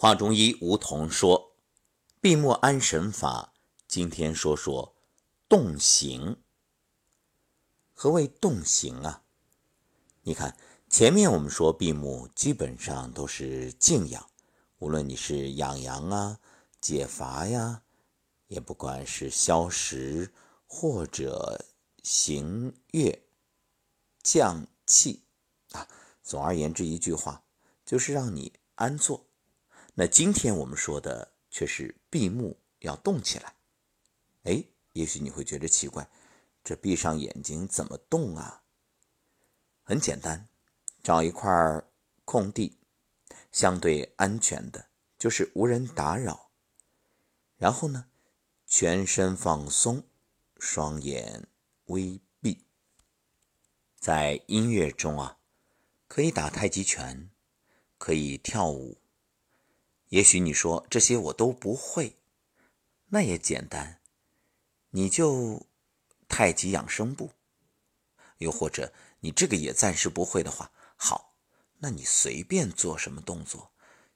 华中医吴桐说：“闭目安神法，今天说说动形。何谓动形啊？你看前面我们说闭目基本上都是静养，无论你是养阳啊、解乏呀，也不管是消食或者行月、降气啊。总而言之，一句话就是让你安坐。那今天我们说的却是闭目要动起来。哎，也许你会觉得奇怪，这闭上眼睛怎么动啊？很简单，找一块空地，相对安全的，就是无人打扰。然后呢，全身放松，双眼微闭。在音乐中啊，可以打太极拳，可以跳舞。也许你说这些我都不会，那也简单，你就太极养生步。又或者你这个也暂时不会的话，好，那你随便做什么动作。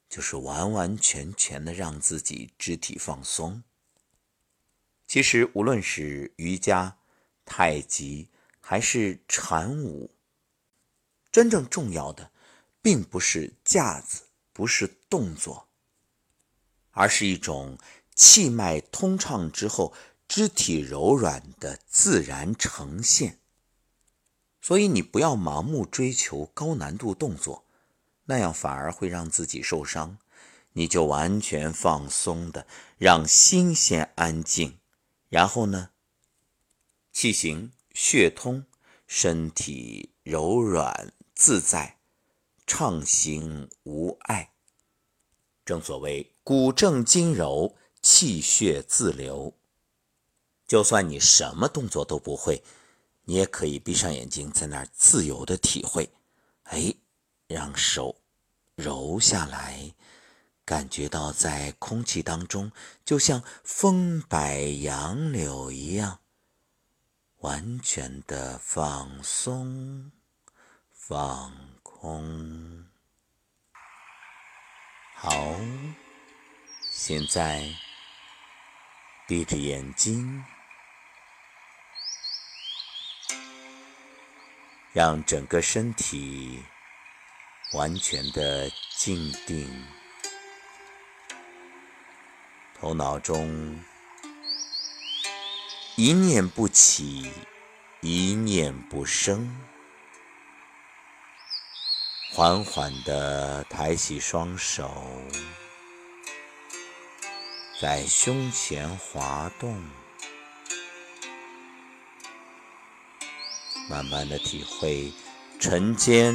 就是完完全全的让自己肢体放松。其实无论是瑜伽、太极还是禅舞，真正重要的并不是架子，不是动作，而是一种气脉通畅之后，肢体柔软的自然呈现。所以你不要盲目追求高难度动作。那样反而会让自己受伤，你就完全放松的，让心先安静，然后呢，气行血通，身体柔软自在，畅行无碍。正所谓骨正筋柔，气血自流。就算你什么动作都不会，你也可以闭上眼睛，在那儿自由的体会。哎。让手揉下来，感觉到在空气当中，就像风摆杨柳一样，完全的放松、放空。好，现在闭着眼睛，让整个身体。完全的静定，头脑中一念不起，一念不生，缓缓的抬起双手，在胸前滑动，慢慢的体会沉肩。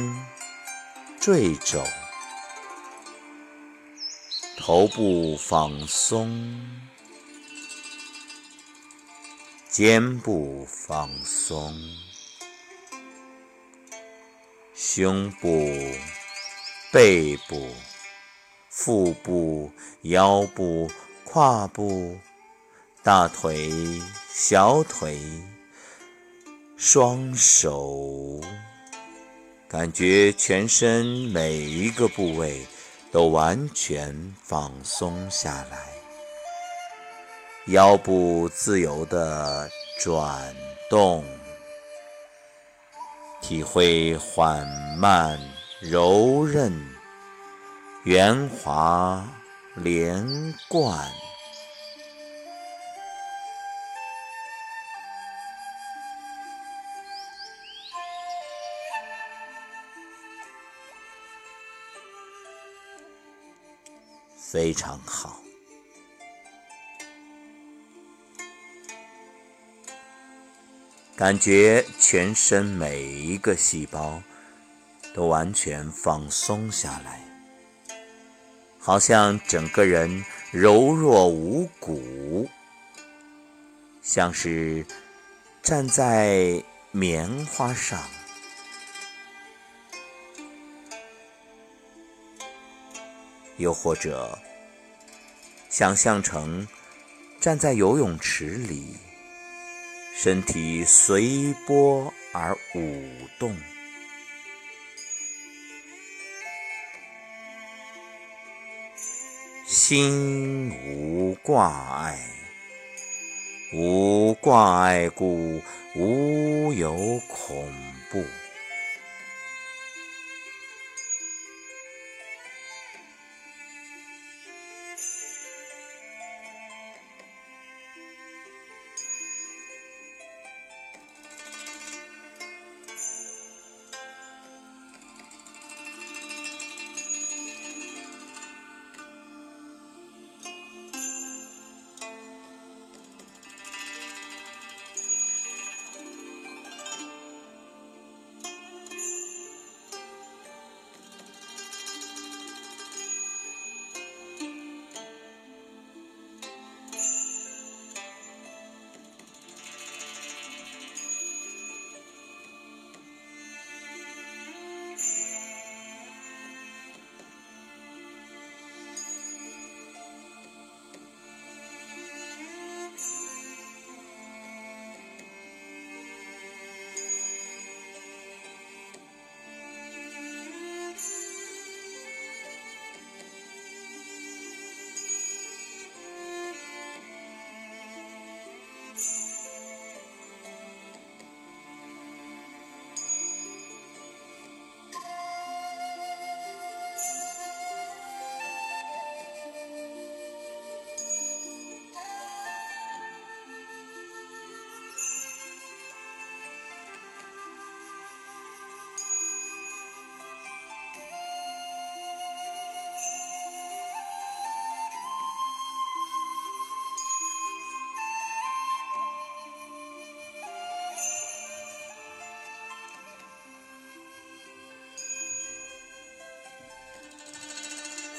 坠肘，头部放松，肩部放松，胸部、背部、腹部、腰部、胯部、大腿、小腿、双手。感觉全身每一个部位都完全放松下来，腰部自由的转动，体会缓慢、柔韧、圆滑、连贯。非常好，感觉全身每一个细胞都完全放松下来，好像整个人柔弱无骨，像是站在棉花上。又或者，想象成站在游泳池里，身体随波而舞动，心无挂碍，无挂碍故，无有恐怖。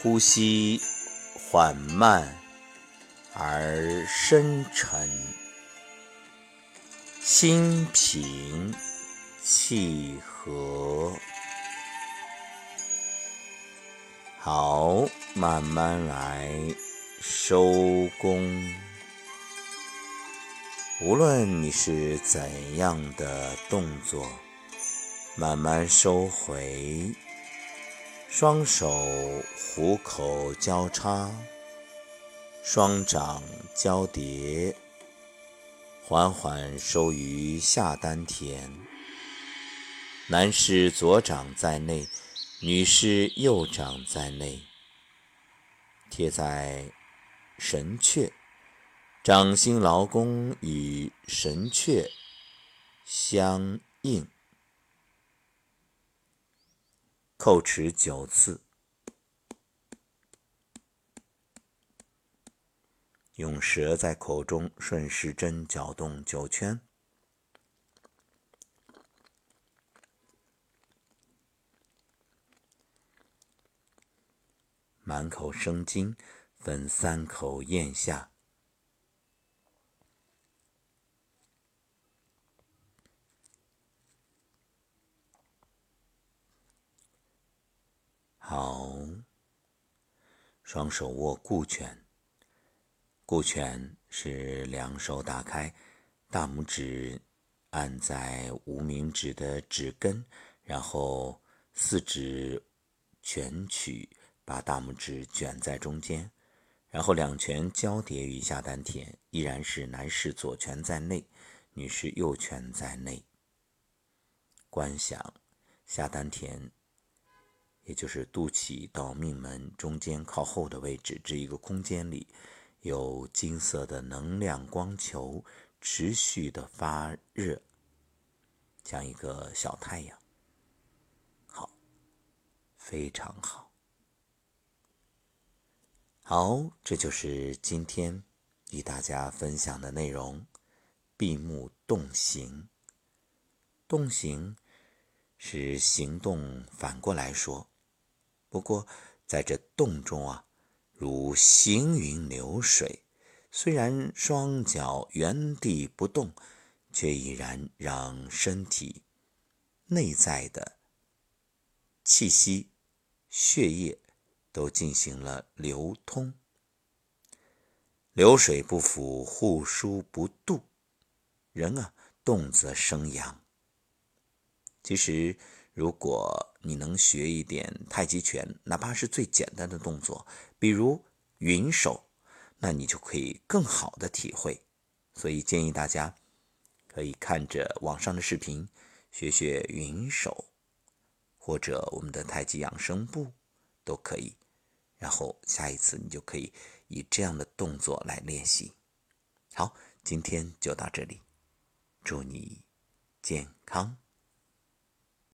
呼吸缓慢而深沉，心平气和。好，慢慢来，收工。无论你是怎样的动作，慢慢收回。双手虎口交叉，双掌交叠，缓缓收于下丹田。男士左掌在内，女士右掌在内，贴在神阙，掌心劳宫与神阙相应。叩齿九次，用舌在口中顺时针搅动九圈，满口生津，分三口咽下。好，双手握固拳。固拳是两手打开，大拇指按在无名指的指根，然后四指蜷曲，把大拇指卷在中间，然后两拳交叠于下丹田，依然是男士左拳在内，女士右拳在内。观想下丹田。也就是肚脐到命门中间靠后的位置，这一个空间里有金色的能量光球持续的发热，像一个小太阳。好，非常好。好，这就是今天与大家分享的内容。闭目动形，动形是行动反过来说。不过，在这动中啊，如行云流水，虽然双脚原地不动，却已然让身体内在的气息、血液都进行了流通。流水不腐，户枢不蠹。人啊，动则生阳。其实。如果你能学一点太极拳，哪怕是最简单的动作，比如云手，那你就可以更好的体会。所以建议大家可以看着网上的视频学学云手，或者我们的太极养生步都可以。然后下一次你就可以以这样的动作来练习。好，今天就到这里，祝你健康。